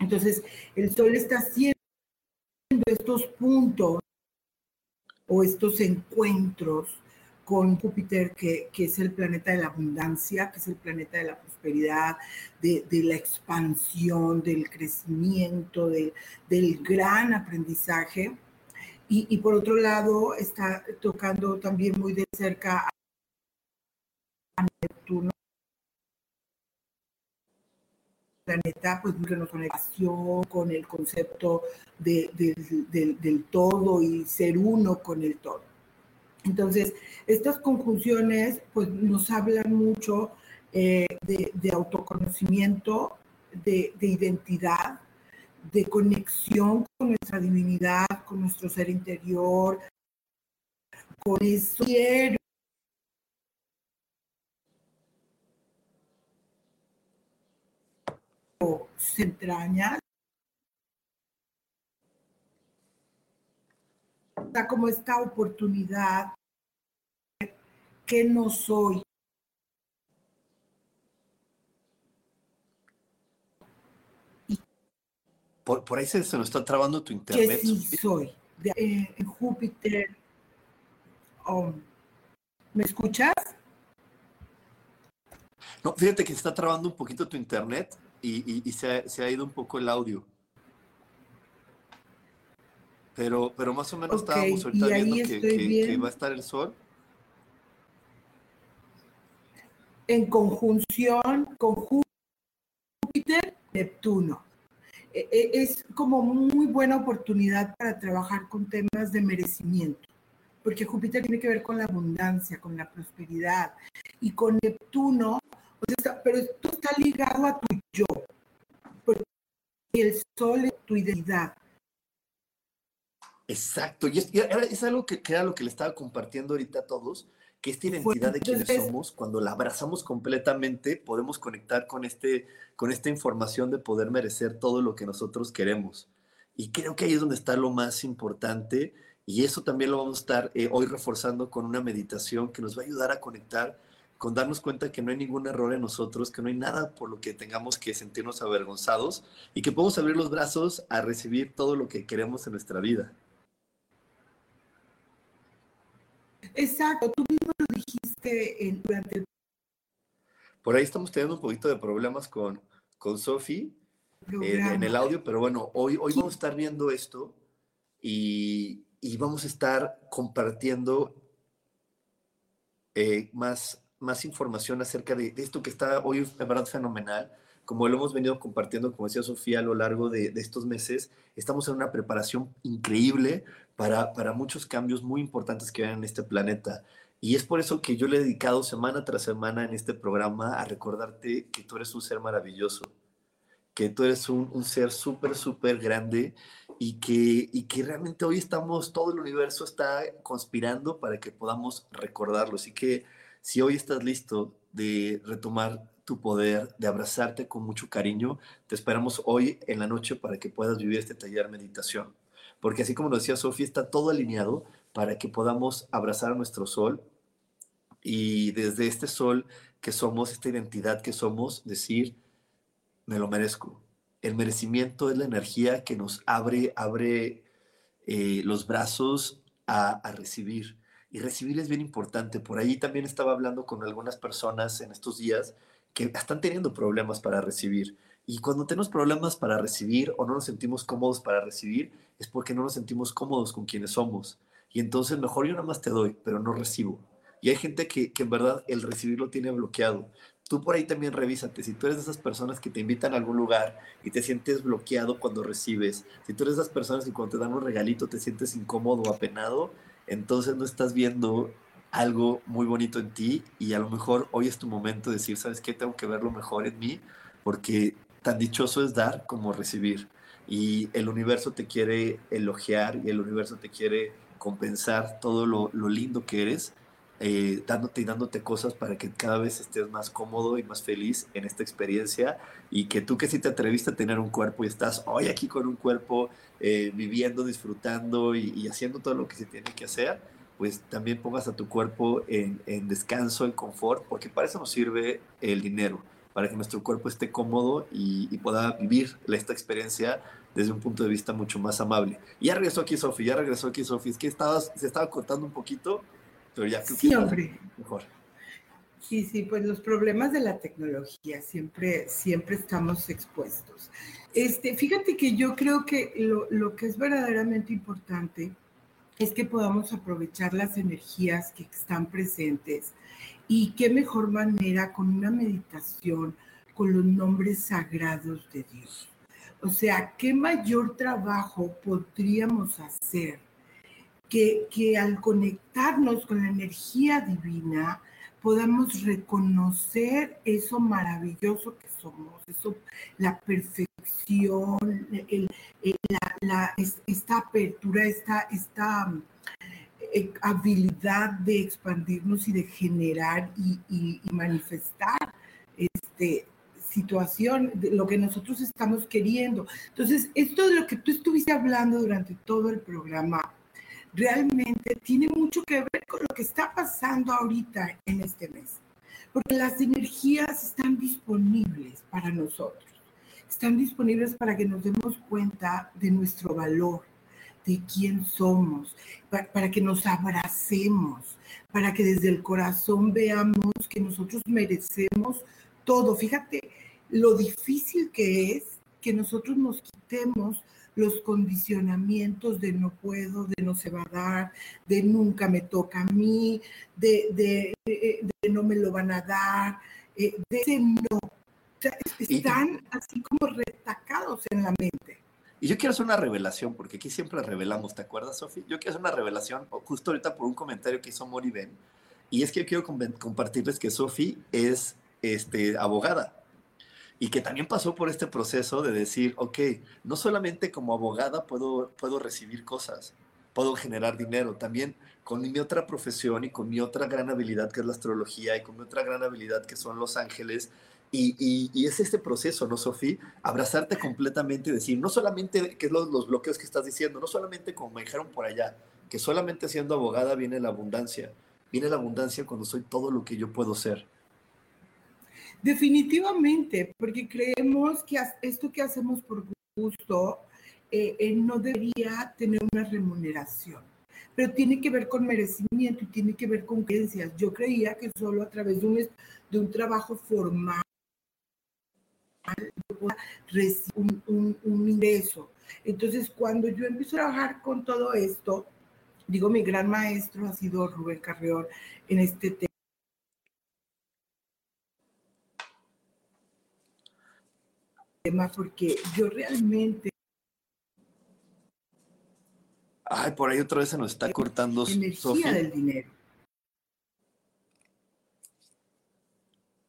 Entonces, el Sol está haciendo estos puntos o estos encuentros con Júpiter, que, es el planeta de la abundancia, que es el planeta de la prosperidad, de, la expansión, del crecimiento, del gran aprendizaje. y, por otro lado está tocando también muy de cerca a Neptuno, planeta, pues que nos conexión con el concepto de, del todo y ser uno con el todo. Entonces, estas conjunciones pues nos hablan mucho eh, de, autoconocimiento, de, identidad, de conexión con nuestra divinidad, con nuestro ser interior, con eso se entraña como esta oportunidad que no soy. Por, por ahí se, nos está trabando tu internet. Que sí soy. Eh, en Júpiter. Oh, ¿Me escuchas? No, fíjate que se está trabando un poquito tu internet y, se, ha, ido un poco el audio. Pero, pero más o menos estábamos ahorita viendo que, va a estar el sol. En conjunción con Júpiter, Neptuno. E, e, es como muy buena oportunidad para trabajar con temas de merecimiento, porque Júpiter tiene que ver con la abundancia, con la prosperidad, y con Neptuno pero esto está ligado a tu yo, porque el sol es tu identidad. Exacto, y es, algo que, era lo que le estaba compartiendo ahorita a todos, que esta identidad de quienes somos, cuando la abrazamos completamente, podemos conectar con, este, con esta información de poder merecer todo lo que nosotros queremos. Y creo que ahí es donde está lo más importante, y eso también lo vamos a estar eh, hoy reforzando con una meditación que nos va a ayudar a conectar con darnos cuenta que no hay ningún error en nosotros, que no hay nada por lo que tengamos que sentirnos avergonzados y que podemos abrir los brazos a recibir todo lo que queremos en nuestra vida. Exacto, tú mismo lo dijiste durante el... Por ahí estamos teniendo un poquito de problemas con, con Sofi eh, en el audio, pero bueno, hoy, hoy vamos a estar viendo esto y, y vamos a estar compartiendo eh, más más información acerca de, esto que está hoy en verdad fenomenal. Como lo hemos venido compartiendo, como decía Sofía, a lo largo de, estos meses, estamos en una preparación increíble para, para muchos cambios muy importantes que vienen en este planeta. Y es por eso que yo le he dedicado semana tras semana en este programa a recordarte que tú eres un ser maravilloso, que tú eres un, un ser súper, súper grande y que, y que realmente hoy estamos, todo el universo está conspirando para que podamos recordarlo. Así que si hoy estás listo de retomar tu poder, de abrazarte con mucho cariño, te esperamos hoy en la noche para que puedas vivir este taller meditación. Porque así como lo decía Sofía, está todo alineado para que podamos abrazar a nuestro sol y desde este sol que somos, esta identidad que somos, decir, me lo merezco. El merecimiento es la energía que nos abre, abre eh, los brazos a recibir y recibir es bien importante. Por ahí también estaba hablando con algunas personas en estos días que están teniendo problemas para recibir. Y cuando tenemos problemas para recibir o no nos sentimos cómodos para recibir, es porque no nos sentimos cómodos con quienes somos. Y entonces mejor yo nada más te doy, pero no recibo. Y hay gente que, que en verdad el recibir lo tiene bloqueado. Tú por ahí también revísate. Si tú eres de esas personas que te invitan a algún lugar y te sientes bloqueado cuando recibes, si tú eres de esas personas que cuando te dan un regalito te sientes incómodo o apenado, entonces no estás viendo algo muy bonito en ti y a lo mejor hoy es tu momento de decir, ¿sabes qué? Tengo que ver lo mejor en mí porque tan dichoso es dar como recibir. Y el universo te quiere elogiar y el universo te quiere compensar todo lo, lindo que eres, eh, dándote y dándote cosas para que cada vez estés más cómodo y más feliz en esta experiencia y que tú que sí te atreviste a tener un cuerpo y estás hoy aquí con un cuerpo eh, viviendo, disfrutando y, haciendo todo lo que se tiene que hacer, pues también pongas a tu cuerpo en, descanso, en confort, porque para eso nos sirve el dinero, para que nuestro cuerpo esté cómodo y, pueda vivir esta experiencia desde un punto de vista mucho más amable. Y ya regresó aquí Sofi, ya regresó aquí Sofi, es que estabas, se estaba cortando un poquito, pero ya creo hombre. mejor. Sí, sí, pues los problemas de la tecnología siempre, siempre estamos expuestos. Este, fíjate que yo creo que lo, que es verdaderamente importante es que podamos aprovechar las energías que están presentes y qué mejor manera con una meditación con los nombres sagrados de Dios. O sea, ¿qué mayor trabajo podríamos hacer que, que al conectarnos con la energía divina podamos reconocer eso maravilloso que somos, eso, la perfección, esta apertura, esta, esta eh, habilidad de expandirnos y de generar y, manifestar este, situación, lo que nosotros estamos queriendo. Entonces, esto de lo que tú estuviste hablando durante todo el programa, realmente tiene mucho que ver con lo que está pasando ahorita en este mes, porque las energías están disponibles para nosotros, están disponibles para que nos demos cuenta de nuestro valor, de quién somos, para, para, que nos abracemos, para que desde el corazón veamos que nosotros merecemos todo. Fíjate lo difícil que es que nosotros nos quitemos los condicionamientos de no puedo, de no se va a dar, de nunca me toca a mí, de, no me lo van a dar, eh, de ese no. están así como retacados en la mente. Y yo quiero hacer una revelación, porque aquí siempre revelamos, ¿te acuerdas, Sofi? Yo quiero hacer una revelación justo ahorita por un comentario que hizo Mori Ben, y es que yo quiero compartirles que Sofi es este, abogada y que también pasó por este proceso de decir, ok, no solamente como abogada puedo, puedo recibir cosas, puedo generar dinero, también con mi otra profesión y con mi otra gran habilidad que es la astrología y con mi otra gran habilidad que son los ángeles. Y, y, es este proceso, ¿no, Sofía? Abrazarte completamente y decir, no solamente, que es los, los bloqueos que estás diciendo, no solamente como me dijeron por allá, que solamente siendo abogada viene la abundancia, viene la abundancia cuando soy todo lo que yo puedo ser Definitivamente, porque creemos que esto que hacemos por gusto eh, eh, no debería tener una remuneración, pero tiene que ver con merecimiento y tiene que ver con creencias. Yo creía que solo a través de un, de un trabajo formal recibir un, un ingreso. Entonces, cuando yo empiezo a trabajar con todo esto, digo, mi gran maestro ha sido Rubén Carreón en este tema porque yo realmente... Ay, por ahí otra vez se nos está cortando. Energía del dinero.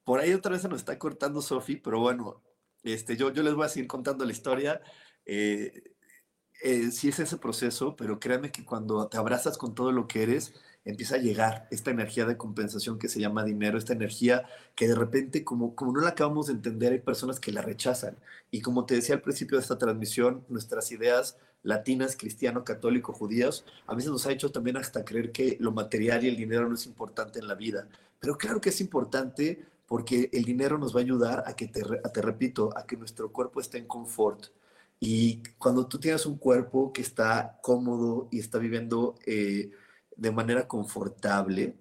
Por ahí otra vez se nos está cortando Sofi, pero bueno, este, yo, yo les voy a seguir contando la historia. Eh, eh, sí es ese proceso, pero créanme que cuando te abrazas con todo lo que eres, empieza a llegar esta energía de compensación que se llama dinero, esta energía que de repente, como, como no la acabamos de entender, hay personas que la rechazan. Y como te decía al principio de esta transmisión, nuestras ideas latinas, cristiano, católico, judíos, a veces nos ha hecho también hasta creer que lo material y el dinero no es importante en la vida. Pero claro que es importante porque el dinero nos va a ayudar a que, te, te repito, a que nuestro cuerpo esté en confort. Y cuando tú tienes un cuerpo que está cómodo y está viviendo... Eh, de manera confortable,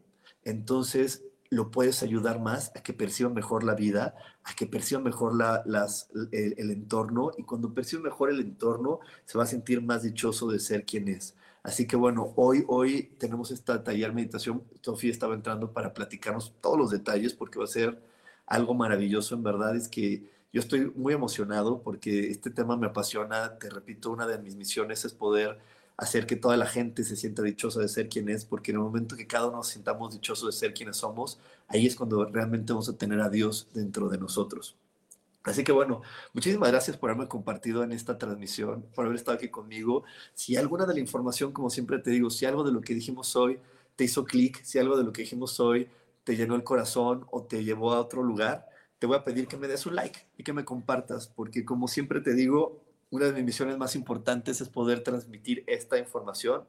entonces lo puedes ayudar más a que perciba mejor la vida, a que perciba mejor la, las, el, entorno y cuando perciba mejor el entorno se va a sentir más dichoso de ser quien es. Así que bueno, hoy, hoy tenemos esta taller meditación. Sofía estaba entrando para platicarnos todos los detalles porque va a ser algo maravilloso. En verdad es que yo estoy muy emocionado porque este tema me apasiona. Te repito, una de mis misiones es poder hacer que toda la gente se sienta dichosa de ser quien es, porque en el momento que cada uno nos sintamos dichosos de ser quienes somos, ahí es cuando realmente vamos a tener a Dios dentro de nosotros. Así que bueno, muchísimas gracias por haberme compartido en esta transmisión, por haber estado aquí conmigo. Si alguna de la información, como siempre te digo, si algo de lo que dijimos hoy te hizo clic, si algo de lo que dijimos hoy te llenó el corazón o te llevó a otro lugar, te voy a pedir que me des un like y que me compartas, porque como siempre te digo, una de mis misiones más importantes es poder transmitir esta información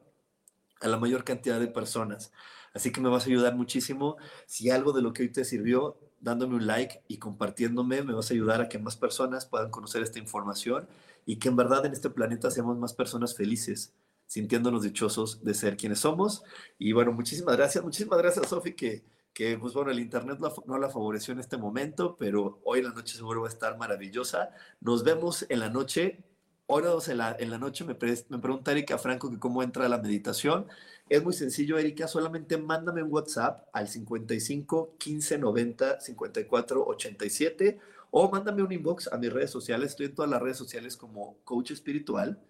a la mayor cantidad de personas. Así que me vas a ayudar muchísimo. Si algo de lo que hoy te sirvió, dándome un like y compartiéndome, me vas a ayudar a que más personas puedan conocer esta información y que en verdad en este planeta seamos más personas felices, sintiéndonos dichosos de ser quienes somos. Y bueno, muchísimas gracias. Muchísimas gracias, Sofi, que, que pues bueno, el Internet no la favoreció en este momento, pero hoy la noche seguro va a estar maravillosa. Nos vemos en la noche en la, en la noche me, me pregunta Erika Franco que cómo entra la meditación. Es muy sencillo, Erika, solamente mándame un WhatsApp al 55 15 90 54 87 o mándame un inbox a mis redes sociales. Estoy en todas las redes sociales como coach espiritual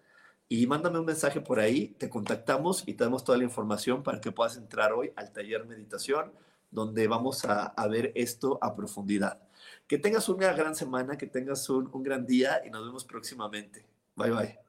y mándame un mensaje por ahí, te contactamos y te damos toda la información para que puedas entrar hoy al taller meditación donde vamos a, ver esto a profundidad. Que tengas una gran semana, que tengas un, un gran día y nos vemos próximamente. Bye bye.